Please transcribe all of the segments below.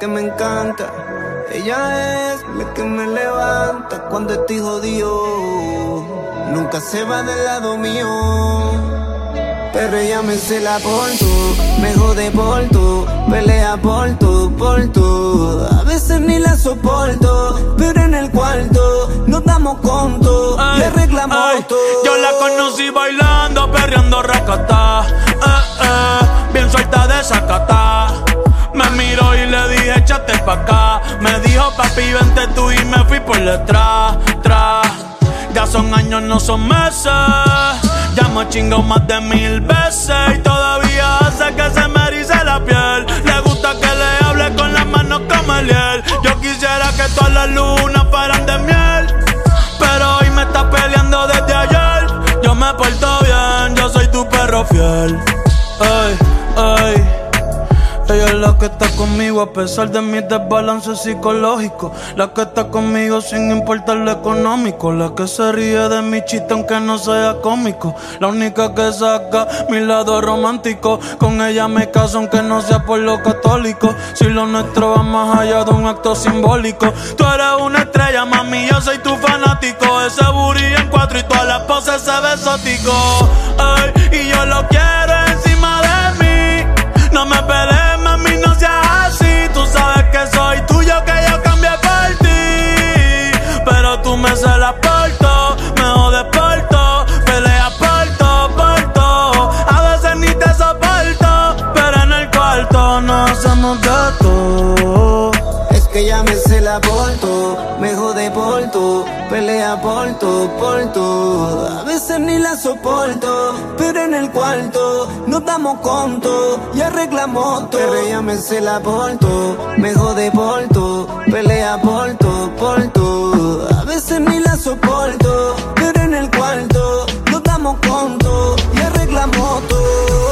que me encanta. Ella es la que me levanta cuando estoy jodido. Nunca se va del lado mío. Pero ella me cela por tú, me jode por tú, pelea por tú, por tú. A veces ni la soporto, pero en el cuarto nos damos conto, le reclamo todo. Yo la conocí bailando, perreando racata, eh, eh, bien suelta de sacata. Y le dije, échate pa' acá. Me dijo, papi, vente tú y me fui por detrás, tras. Ya son años, no son meses. Ya me chingo más de mil veces y todavía hace que se me erice la piel. Le gusta que le hable con las manos como el hiel. Yo quisiera que todas las lunas fueran de miel, pero hoy me está peleando desde ayer. Yo me porto bien, yo soy tu perro fiel. Ay, ay. Ella es la que está conmigo a pesar de mis desbalances psicológicos. La que está conmigo sin importar lo económico. La que se ríe de mi chiste aunque no sea cómico. La única que saca mi lado romántico. Con ella me caso aunque no sea por lo católico. Si lo nuestro va más allá de un acto simbólico. Tú eres una estrella, mami, yo soy tu fanático. Ese booty en cuatro y todas las poses se ve exótico. Ay, y yo lo quiero encima de mí. No me pelees tuyo que yo cambié por ti. Pero tú me se la porto, me jodes por todo, peleas por todo, por todo. A veces ni te soporto, pero en el cuarto no hacemos gato. Es que ya me se la porto, pelea por todo, por todo. A veces ni la soporto, pero en el cuarto nos damos conto y arreglamos todo. Pero me se la porto, me jode por todo, pelea por todo, por todo. A veces ni la soporto, pero en el cuarto nos damos conto y arreglamos todo.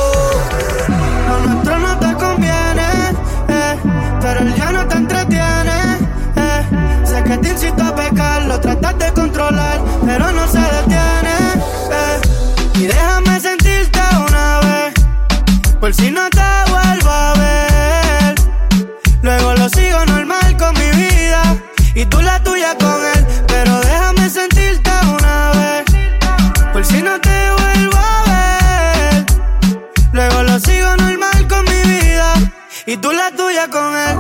De controlar, pero no se detiene. Eh. Y déjame sentirte una vez, por si no te vuelvo a ver. Luego lo sigo normal con mi vida y tú la tuya con él. Pero déjame sentirte una vez, por si no te vuelvo a ver. Luego lo sigo normal con mi vida y tú la tuya con él.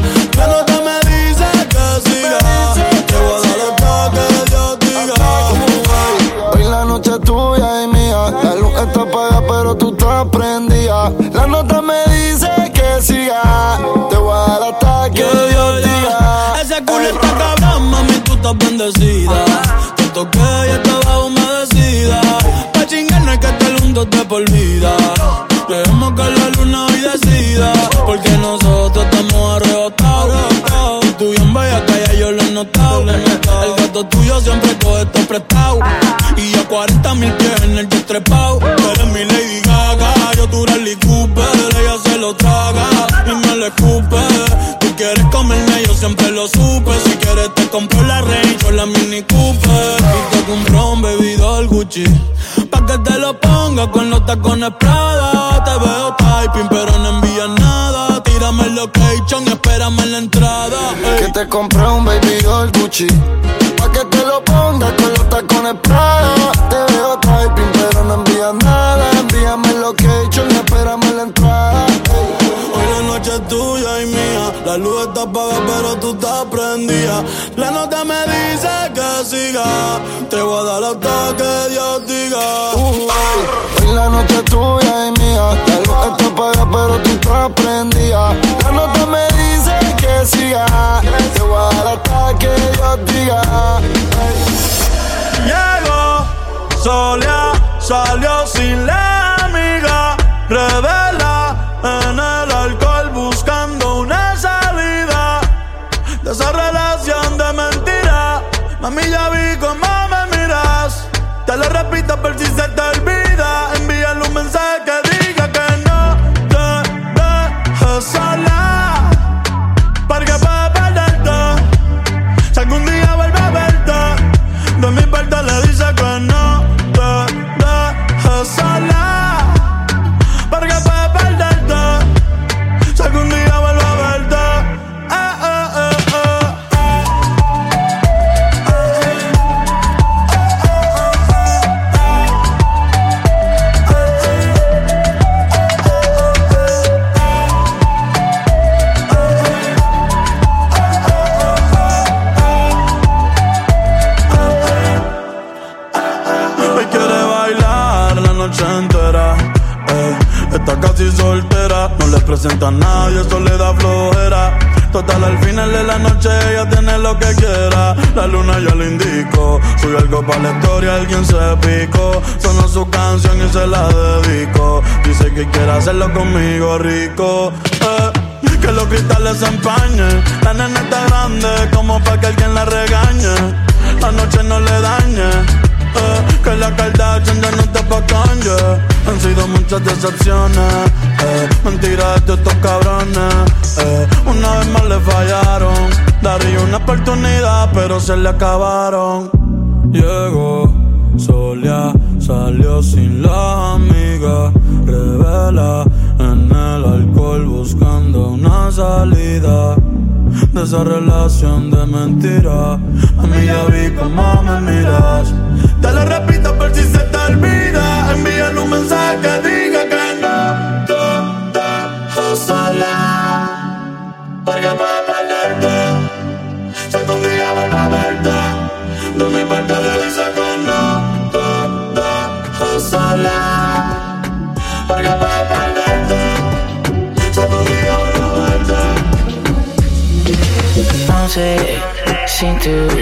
Prendida. La nota me dice que siga. Te voy a dar hasta que Dios diga. Hoy la noche es tuya y mía, la luz está apagada, pero tú estás prendida. La nota me dice que siga. Te voy a dar hasta que Dios diga. Ese culo está cabrón, mami, tú estás bendecida. Te toqué y estaba humedecida. Pa' chingar no hay que este mundo te por vida. Dejemos que la luna hoy decida. Porque nosotros yo. El gato tuyo siempre coge esto prestado. Y a 40 mil pies en el destrepado. Tú eres mi Lady Gaga. Yo tu Rally Cooper. Ella se lo traga y me lo escupe. Tú quieres comerme, yo siempre lo supe. Si quieres te compro la Range o la Mini Cooper. Y te compro un bebidor Gucci. Pa' que te lo ponga con los tacones Prada. Gucci. Pero tú estás prendida. La nota me dice que siga. Te voy a dar hasta que Dios diga. Uh, Hoy la noche es tuya y mía. La luz está apagada, pero tú estás prendida. La nota me dice que siga. Te voy a dar hasta que Dios diga. Ey. Llegó, solía, salió sin la amiga. Revela en el alcohol por si se te olvida. Presenta a nadie, eso le da flojera. Total, al final de la noche ella tiene lo que quiera. La luna ya le indicó, sube algo para la historia, alguien se picó. Sonó su canción y se la dedico. Dice que quiere hacerlo conmigo rico. eh. Que los cristales se empañen. La nena está grande, como para que alguien la regañe. La noche no le dañe. Eh, que la Kardashian ya no te pa' Kanye Han sido muchas decepciones eh, Mentiras de estos cabrones eh, Una vez más le fallaron Daría una oportunidad pero se le acabaron Llegó, solía, salió sin la amiga Revela en el alcohol buscando una salida de esa relación de mentira. A mí ya vi cómo me miras. Te lo repito por si se te olvida. Envíale un mensaje que diga que no te dejo sola. Porque puedo perderte. Si algún día vuelvo a verte, de mi parte le dice que no te dejo sola. Porque puedo perderte. Si algún día vuelvo a verte. No sé si tú sabes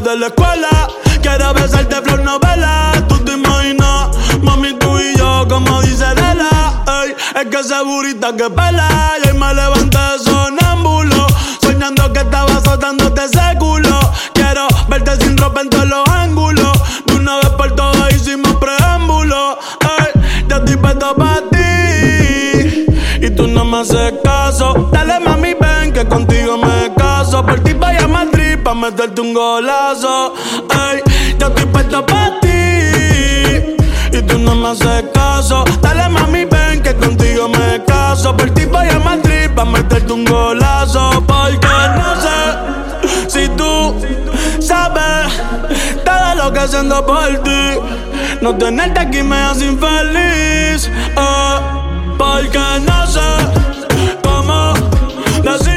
De la escuela. Quiero besarte flor novela. Tú te imaginas, mami, tú y yo, como dice Lela. Ey, es que esa burita que pela. Y hoy me levanté sonámbulo. Soñando que estaba azotándote ese culo. Quiero verte sin ropa en todos los ángulos. De una vez por todas hicimos preámbulo. Ey, yo estoy puesto para ti. Y tú no me haces. Meterte un golazo. Ey, yo estoy puesto pa' ti. Y tú no me haces caso. Dale mami, ven que contigo me caso. Por ti vaya a Madrid pa' meterte un golazo. Porque no sé si tú sabes todo lo que haciendo por ti. No tenerte aquí me hace infeliz. Eh, porque no sé cómo decirte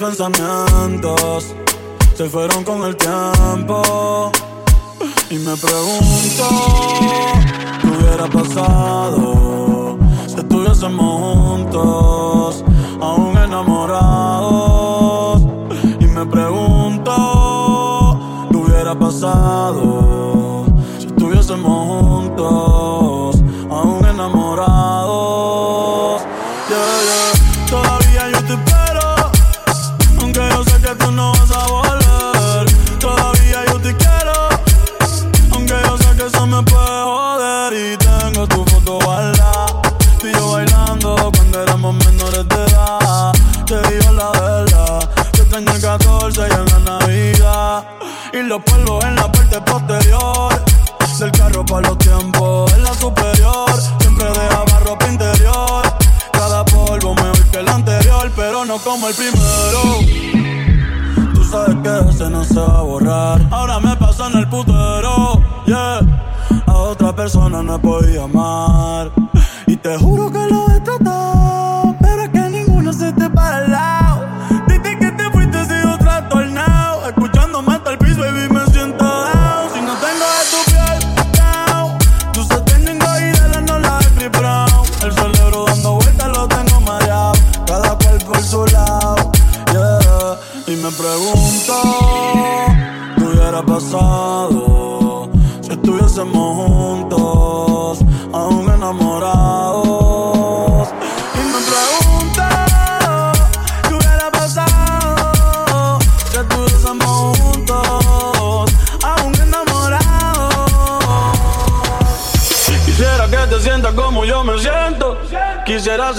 los pensamientos se fueron con el tiempo. Y me pregunto, ¿qué hubiera pasado si estuviésemos juntos, aún enamorados? Y me pregunto, pasado si estuviésemos juntos,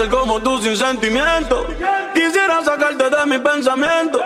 como tú sin sentimiento. Quisiera sacarte de mi pensamiento.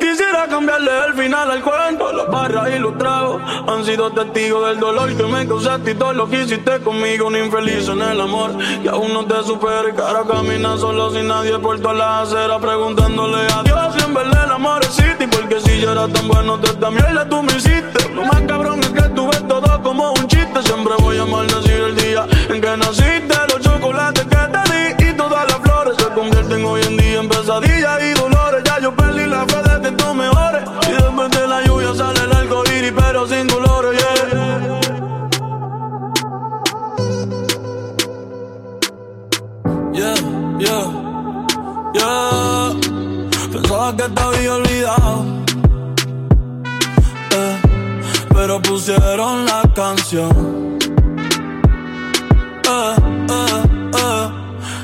Quisiera cambiarle el final al cuento. Las barras y los tragos han sido testigos del dolor que me causaste y todo lo que hiciste conmigo. Un infeliz en el amor que aún no te supera. Y camina solo sin nadie por todas las aceras. Preguntándole a Dios si en verdad el amor existe. Porque si yo era tan bueno, te también tú me hiciste. Lo más cabrón es que tú ves todo como un chiste. Siempre voy a maldecir el día en que naciste. Los chocolates que te di y todas las flores se convierten hoy en día en pesadillas y dolores. Ya yo perdí la fe de que tú mejores. Y después de la lluvia sale el arco iris, pero sin colores. Yeah. Yeah, yeah, yeah. Pensaba que te había olvidado. Eh, pero pusieron la canción.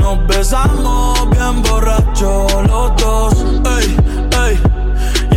nos besamos bien borracho los dos. Ey, ey,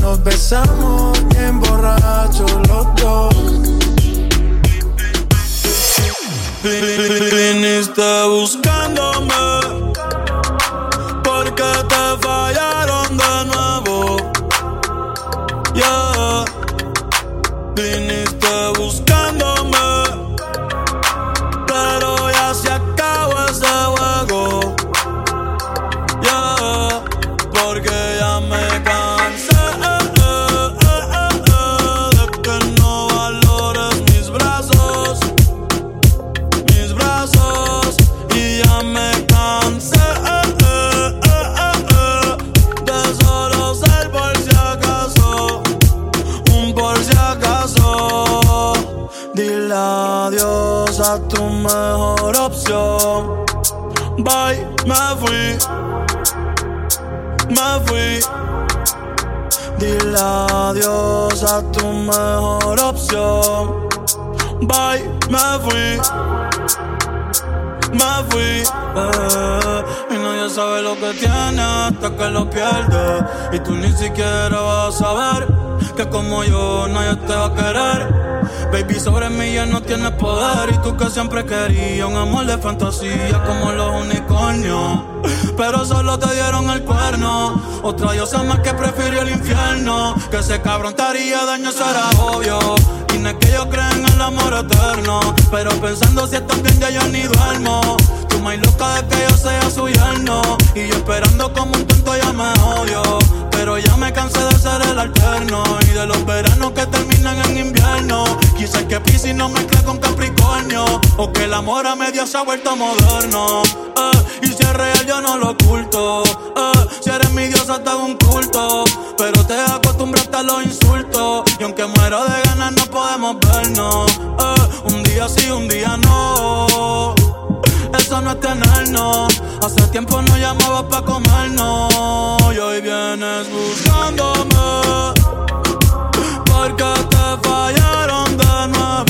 nos besamos bien borrachos los dos. Viniste buscándome porque te fallaron de nuevo. Yeah. Tu mejor opción. Bye, me fui, me fui. Dile adiós a tu mejor opción. Bye, me fui, me fui. Eh, nadie sabe lo que tiene hasta que lo pierde. Y tú ni siquiera vas a saber que como yo nadie te va a querer. Baby, sobre mí ya no tienes poder. Y tú que siempre querías un amor de fantasía como los unicornios. Pero solo te dieron el cuerno. Otra diosa más que prefirió el infierno. Que ese cabrón te daño, eso era obvio. Y no es que yo crea en el amor eterno. Pero pensando si estás bien, ya yo ni duermo. Más loca de que yo sea su yerno. Y esperando como un tonto ya me odio. Pero ya me cansé de ser el alterno y de los veranos que terminan en invierno. Quizás que Pisces no mezcla con Capricornio o que el amor a medio se ha vuelto moderno. Eh, y si es real yo no lo oculto. Eh, si eres mi diosa te hago un culto, pero te acostumbraste a los insultos y aunque muero de ganas no podemos vernos. Eh, un día sí, un día no eso no es tenernos. Hace tiempo no llamaba pa' comernos. Y hoy vienes buscándome. Porque te fallaron de nuevo.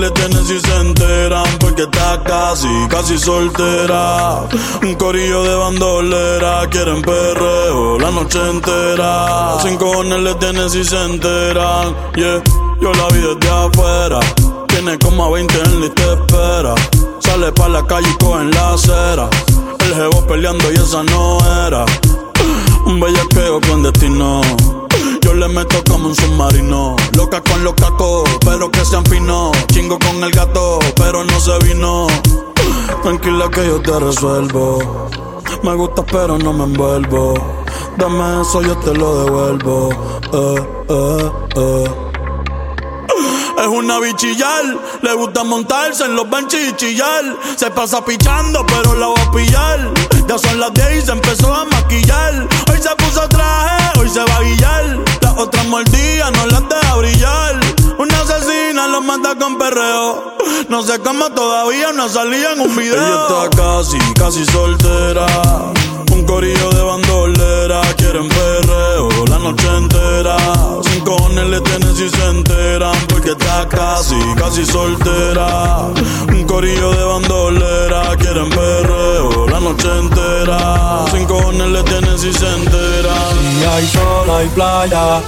le tienen si se enteran, porque está casi, casi soltera. Un corillo de bandolera, quieren perreo la noche entera. Sin cojones le tienen si se enteran, yeah. Yo la vi desde afuera, tiene como a 20 en lista de espera. Sale pa' la calle y cogen la acera. El jevo peleando y esa no era. Un bellaqueo con destino. Yo le meto como un submarino. Loca con los cacos, pero que sean finos. Chingo con el gato, pero no se vino. Tranquila que yo te resuelvo. Me gusta, pero no me envuelvo. Dame eso, yo te lo devuelvo. Eh, eh, eh. Es una bichillar, le gusta montarse en los benches y chillar. Se pasa pichando, pero la va a pillar. Ya son las 10 y se empezó a maquillar. Hoy se puso traje, hoy se va a guillar. Las otras mordidas no las deja brillar. Una asesina lo mata con perreo. No sé cómo todavía no salía en un video. Ella está casi, casi soltera. Un corillo de bandolera, quieren perreo la noche entera. Sin cojones le tienen si se enteran, porque está casi, casi soltera. Un corillo de bandolera, quieren perreo la noche entera. Sin cojones le tienen si se enteran. Si hay sol, hay playa.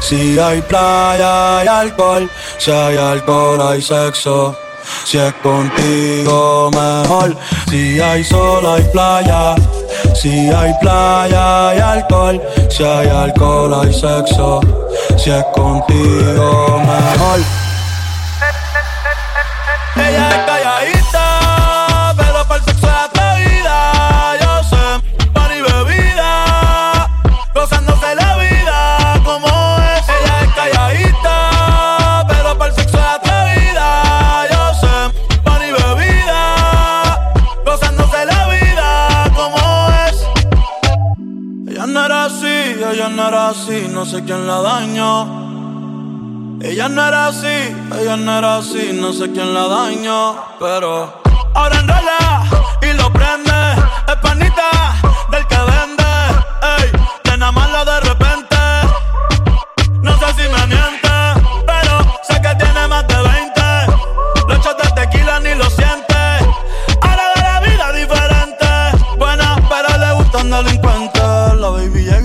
Si hay playa, hay alcohol. Si hay alcohol, hay sexo. Si es contigo, mejor. Si hay sol, hay playa. Si hay playa, hay alcohol. Si hay alcohol, hay sexo. Si es contigo, mejor. No era así, no sé quién la dañó. Ella no era así, ella no era así, no sé quién la dañó, pero ahora enrola y lo prende, es panita del que vende, ey, nada malo de repente, no sé si me miente, pero sé que tiene más de 20, los shots de tequila ni lo siente, ahora ve la vida diferente, buena pero le gustan delincuentes,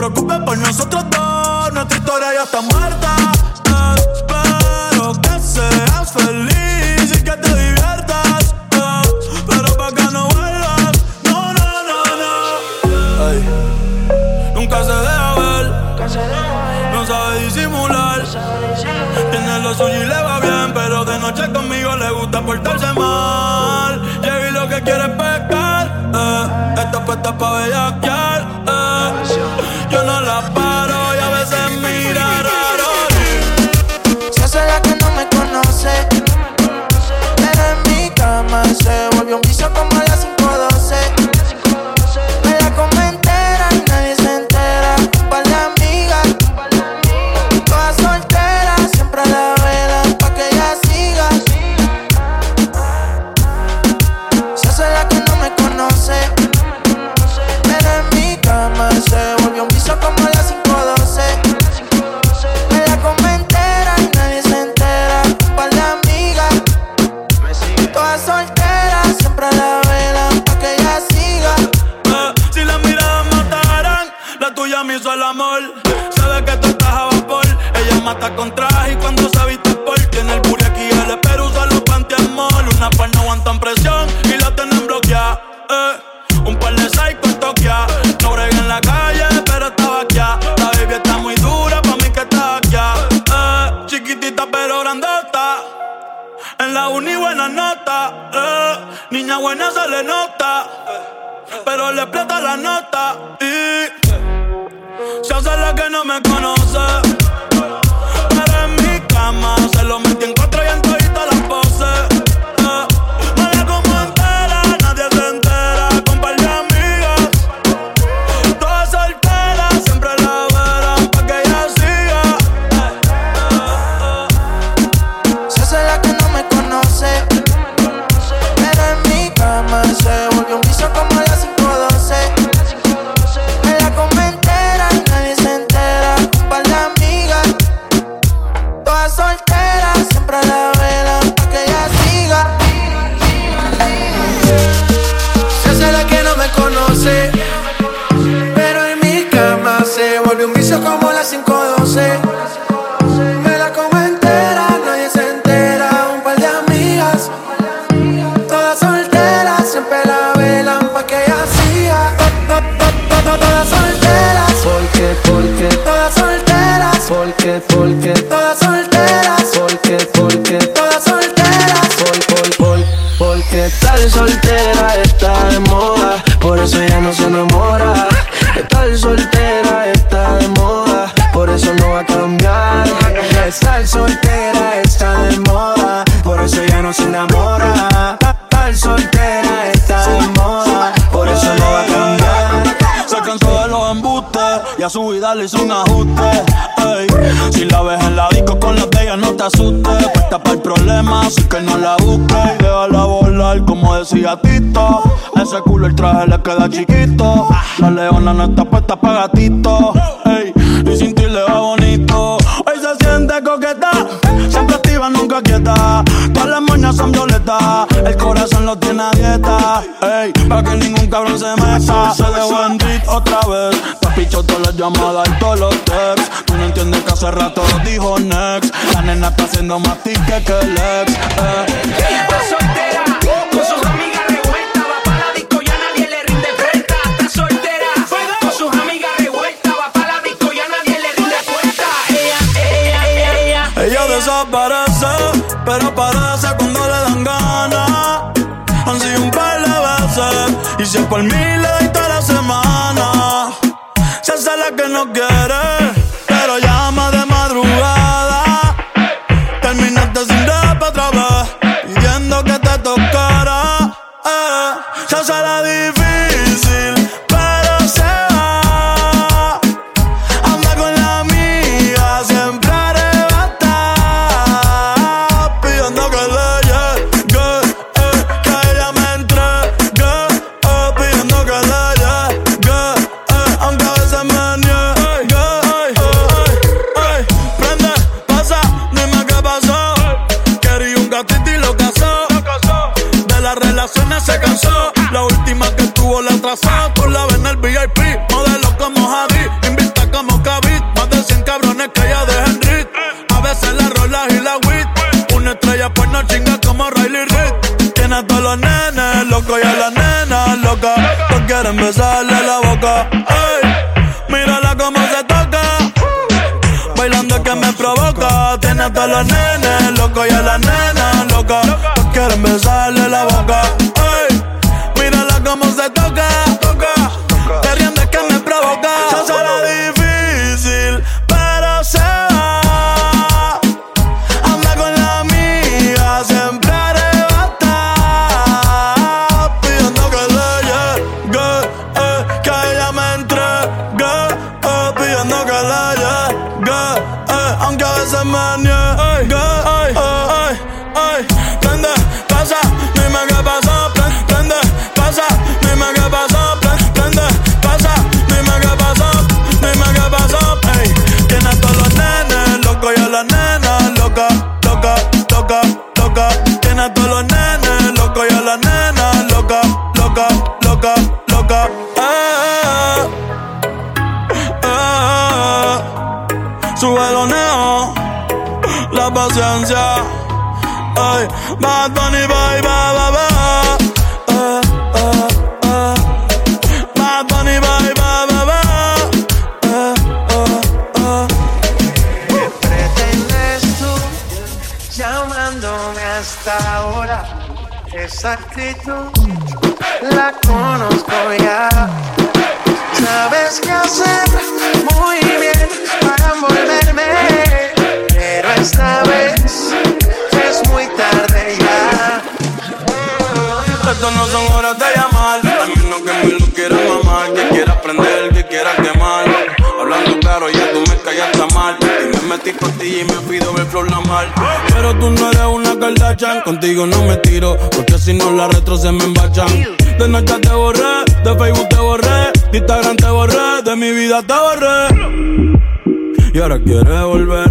preocupes por nosotros dos. Nuestra historia ya está muerta. Eh, pero que seas feliz y que te diviertas. Pero pa' que no vuelvas. No, no, no, no. Nunca se deja ver. No sabe disimular. Tiene lo suyo y le va bien. Pero de noche conmigo le gusta portarse mal. Llega lo que quiere pescar. Eh, esta puesta pa' bellaquear. me amor. Sabe que tú estás a vapor. Ella mata con traje y cuando se viste por. Tiene el booty aquí, el espero usa los pantiamol. Una par no aguantan presión y la tienen bloqueada. Eh. Un par de psycho en Tokia. No brega en la calle, pero estaba aquí. La baby está muy dura, pa' mí que está aquí. Eh. Chiquitita pero grandota. En la uni buena nota. Eh. Niña buena se le nota. Pero le explota la nota. Y se hace la que no me conoce. como las 512. Ese culo el traje le queda chiquito. La leona no está puesta para gatito. Y sin ti le va bonito. Hoy se siente coqueta, siempre activa, nunca quieta. Todas las moñas son violetas, el corazón lo tiene a dieta. Ey, para que ningún cabrón se meta. Se dejó en otra vez. Te picho todas las llamadas y todos los texts. Tú no entiendes que hace rato dijo next. La nena está haciendo más tique que el ex. Eh. Está soltera, con sus amigas revueltas. Va para la disco, ya nadie le rinde. Está soltera, con sus amigas revueltas. Va para la disco, ya nadie le rinde cuenta. Ella, desaparece, pero aparece cuando le dan ganas. Han sido un par de veces, y si es por mí le doy toda la semana. Se hace la que no quiere besarle la boca. Ey, mírala como se toca. Bailando que me provoca. Tiene a todos los nenes loco y a la nena loca. quieren besarle la boca. Uh, uh, uh. Bad Bunny, bye, bye, bye, bye. Uh, uh, uh. ¿Qué pretendes tú llamándome hasta ahora? Esa actitud la conozco ya. Sabes qué hacer muy bien para envolverme, esta vez es muy tarde ya. Esto no son horas de llamar, a menos que me lo quieras mamar, que quiera aprender, que quiera quemar. Hablando claro, ya tú me callaste mal. Y me metí por ti y me pido ver flor la mal. Pero tú no eres una Kardashian, contigo no me tiro, porque si no la retro se me embachan. De noche te borré, de Facebook te borré, de Instagram te borré, de mi vida te borré. Y ahora quieres volver,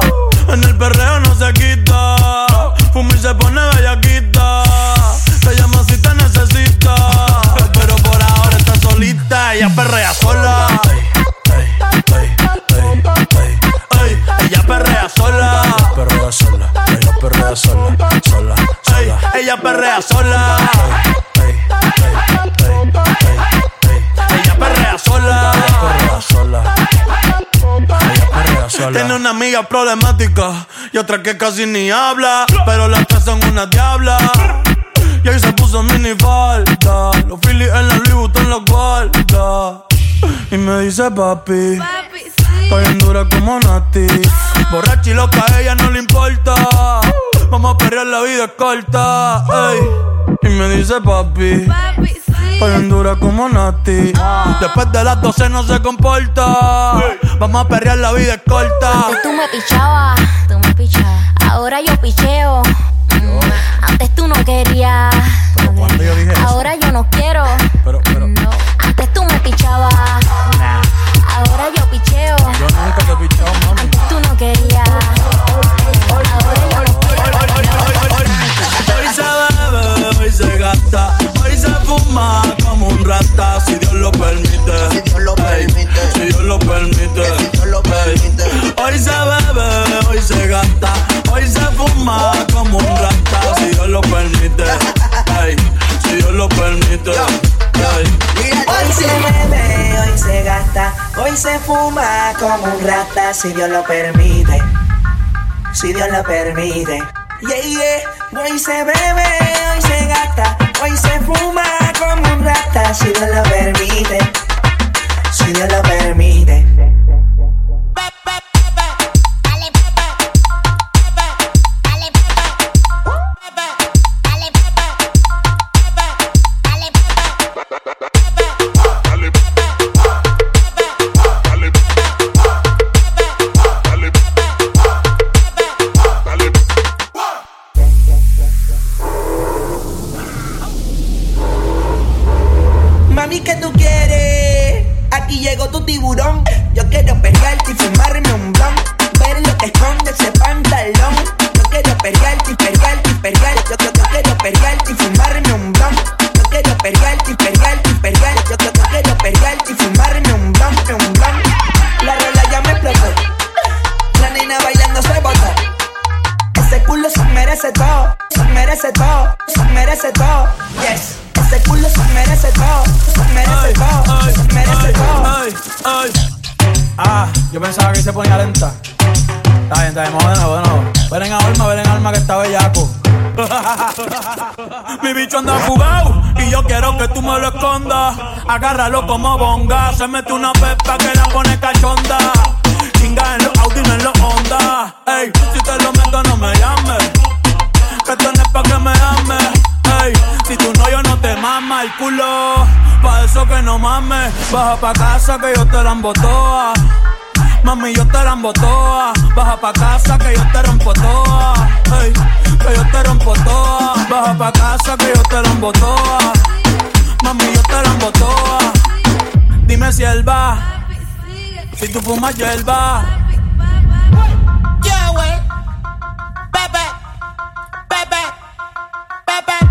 En el perreo no se quita. Fuma y se pone bellaquita. Te llama si te necesita. Pero por ahora está solita. Ella perrea sola. ella perrea sola. Ella perrea sola. Ella perrea. Sola. sola. Ella perrea sola. Ella perrea sola. Ella perrea sola. Tiene una amiga problemática y otra que casi ni habla. Pero las tres son una diabla. Y ahí se puso mini falta. Los Phillies en la Louis Vuitton los guarda. Y me dice papi. Papi, Estoy en dura como Nati. Borracha y loca, a ella no le importa. Vamos a perrear, la vida es corta. Y me dice papi. Papi, Estoy dura como Nati. Después de las 12 no se comporta. Vamos a perrear, la vida es corta. Antes tú me pichabas. Tú me pichabas. Ahora yo picheo. Mm. Antes tú no querías. Ahora yo no quiero. Pero, pero. Antes tú me pichabas. Ahora yo picheo. Yo nunca te he pichado, mami. Antes tú no querías. Lo permite. Si Dios lo permite. Hoy se bebe, hoy se gasta, hoy se fuma como un rata si Dios lo permite. si Dios lo permite. Hoy se bebe, hoy se gasta, hoy se fuma como un rata si Dios lo permite. Si Dios lo permite. Yeah, yeah. Hoy se bebe, hoy se gasta, hoy se fuma como un rata, si Dios lo permite, si Dios lo permite. cálculo. Pa' eso que no mames, baja pa' casa que yo te la embotoa. Mami, yo te la embotoa. Baja pa' casa que yo te rompo toa. Que yo te rompo toa. Baja pa' casa que yo te la embotoa. Mami, yo te la embotoa. Dime si él va. Si tú fumas, yo él va. Yeah, wey. Pepe, Pepe, Pepe.